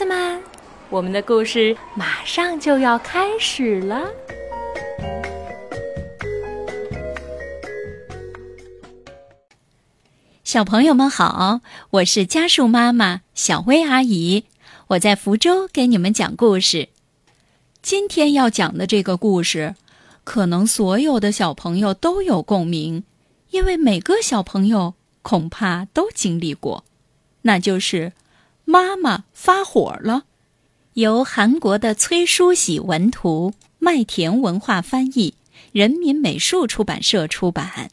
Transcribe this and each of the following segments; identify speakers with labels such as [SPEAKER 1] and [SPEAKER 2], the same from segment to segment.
[SPEAKER 1] 子们，我们的故事马上就要开始了。
[SPEAKER 2] 小朋友们好，我是家树妈妈小薇阿姨，我在福州给你们讲故事。今天要讲的这个故事，可能所有的小朋友都有共鸣，因为每个小朋友恐怕都经历过，那就是妈妈发火了。由韩国的崔淑喜文图，麦田文化翻译，人民美术出版社出版。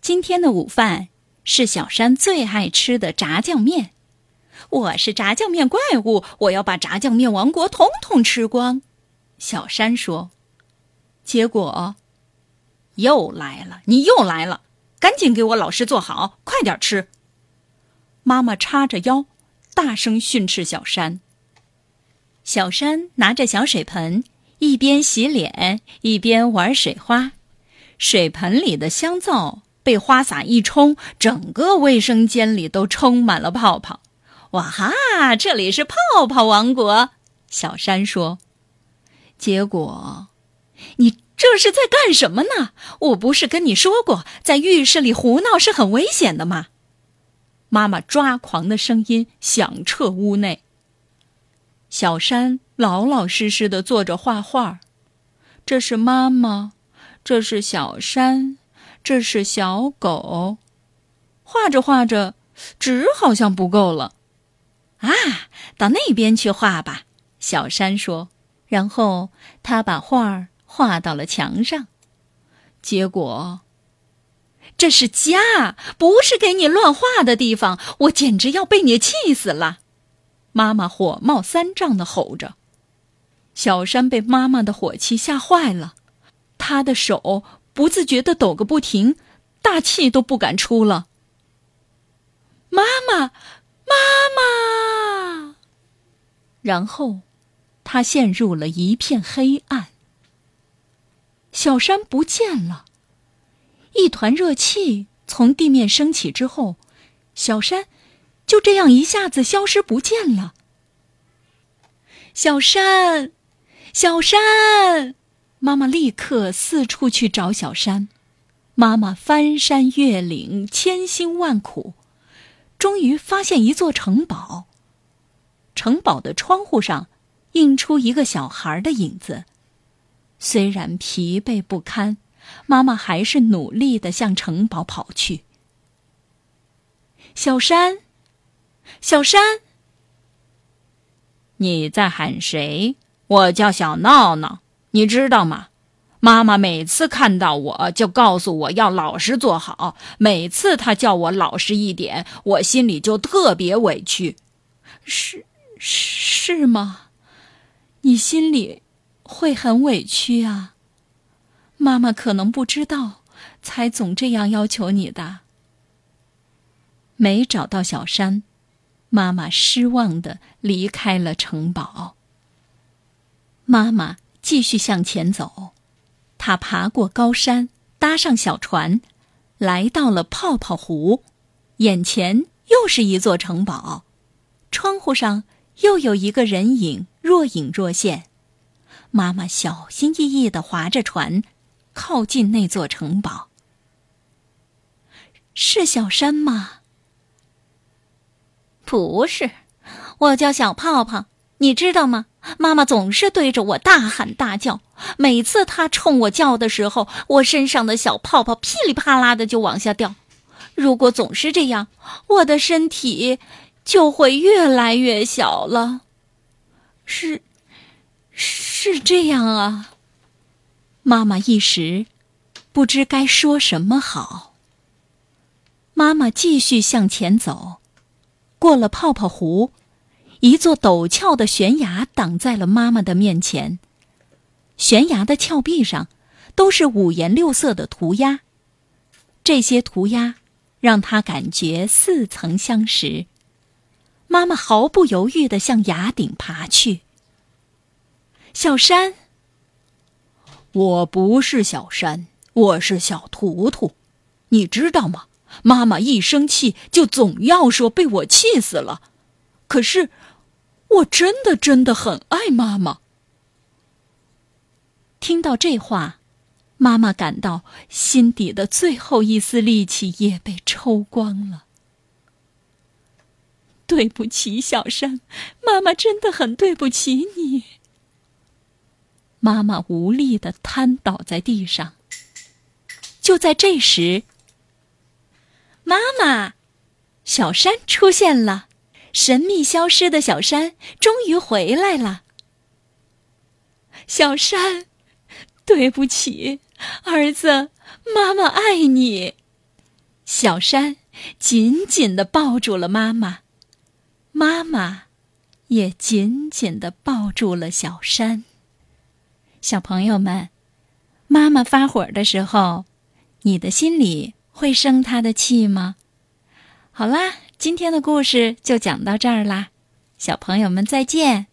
[SPEAKER 2] 今天的午饭。是小山最爱吃的炸酱面，我是炸酱面怪物，我要把炸酱面王国统统吃光。小山说：“结果又来了，你又来了，赶紧给我老师坐好，快点吃。”妈妈叉着腰，大声训斥小山。小山拿着小水盆，一边洗脸一边玩水花，水盆里的香皂。被花洒一冲，整个卫生间里都充满了泡泡。哇哈！这里是泡泡王国。小山说：“结果，你这是在干什么呢？我不是跟你说过，在浴室里胡闹是很危险的吗？”妈妈抓狂的声音响彻屋内。小山老老实实的坐着画画。这是妈妈，这是小山。这是小狗，画着画着，纸好像不够了，啊，到那边去画吧。小山说，然后他把画画到了墙上。结果，这是家，不是给你乱画的地方。我简直要被你气死了！妈妈火冒三丈的吼着。小山被妈妈的火气吓坏了，他的手。不自觉的抖个不停，大气都不敢出了。妈妈，妈妈！然后，他陷入了一片黑暗。小山不见了，一团热气从地面升起之后，小山就这样一下子消失不见了。小山，小山！妈妈立刻四处去找小山，妈妈翻山越岭，千辛万苦，终于发现一座城堡。城堡的窗户上映出一个小孩的影子。虽然疲惫不堪，妈妈还是努力的向城堡跑去。小山，小山，你在喊谁？我叫小闹闹。你知道吗？妈妈每次看到我就告诉我要老实做好。每次她叫我老实一点，我心里就特别委屈。是是吗？你心里会很委屈啊？妈妈可能不知道，才总这样要求你的。没找到小山，妈妈失望的离开了城堡。妈妈。继续向前走，她爬过高山，搭上小船，来到了泡泡湖。眼前又是一座城堡，窗户上又有一个人影若隐若现。妈妈小心翼翼的划着船，靠近那座城堡。是小山吗？不是，我叫小泡泡，你知道吗？妈妈总是对着我大喊大叫，每次她冲我叫的时候，我身上的小泡泡噼里啪啦的就往下掉。如果总是这样，我的身体就会越来越小了。是，是这样啊。妈妈一时不知该说什么好。妈妈继续向前走，过了泡泡湖。一座陡峭的悬崖挡在了妈妈的面前，悬崖的峭壁上都是五颜六色的涂鸦，这些涂鸦让她感觉似曾相识。妈妈毫不犹豫地向崖顶爬去。小山，我不是小山，我是小图图，你知道吗？妈妈一生气就总要说被我气死了，可是。我真的真的很爱妈妈。”听到这话，妈妈感到心底的最后一丝力气也被抽光了。对不起，小山，妈妈真的很对不起你。妈妈无力的瘫倒在地上。就在这时，妈妈，小山出现了，神秘消失的小山终于回来了。小山。对不起，儿子，妈妈爱你。小山紧紧的抱住了妈妈，妈妈也紧紧的抱住了小山。小朋友们，妈妈发火的时候，你的心里会生她的气吗？好啦，今天的故事就讲到这儿啦，小朋友们再见。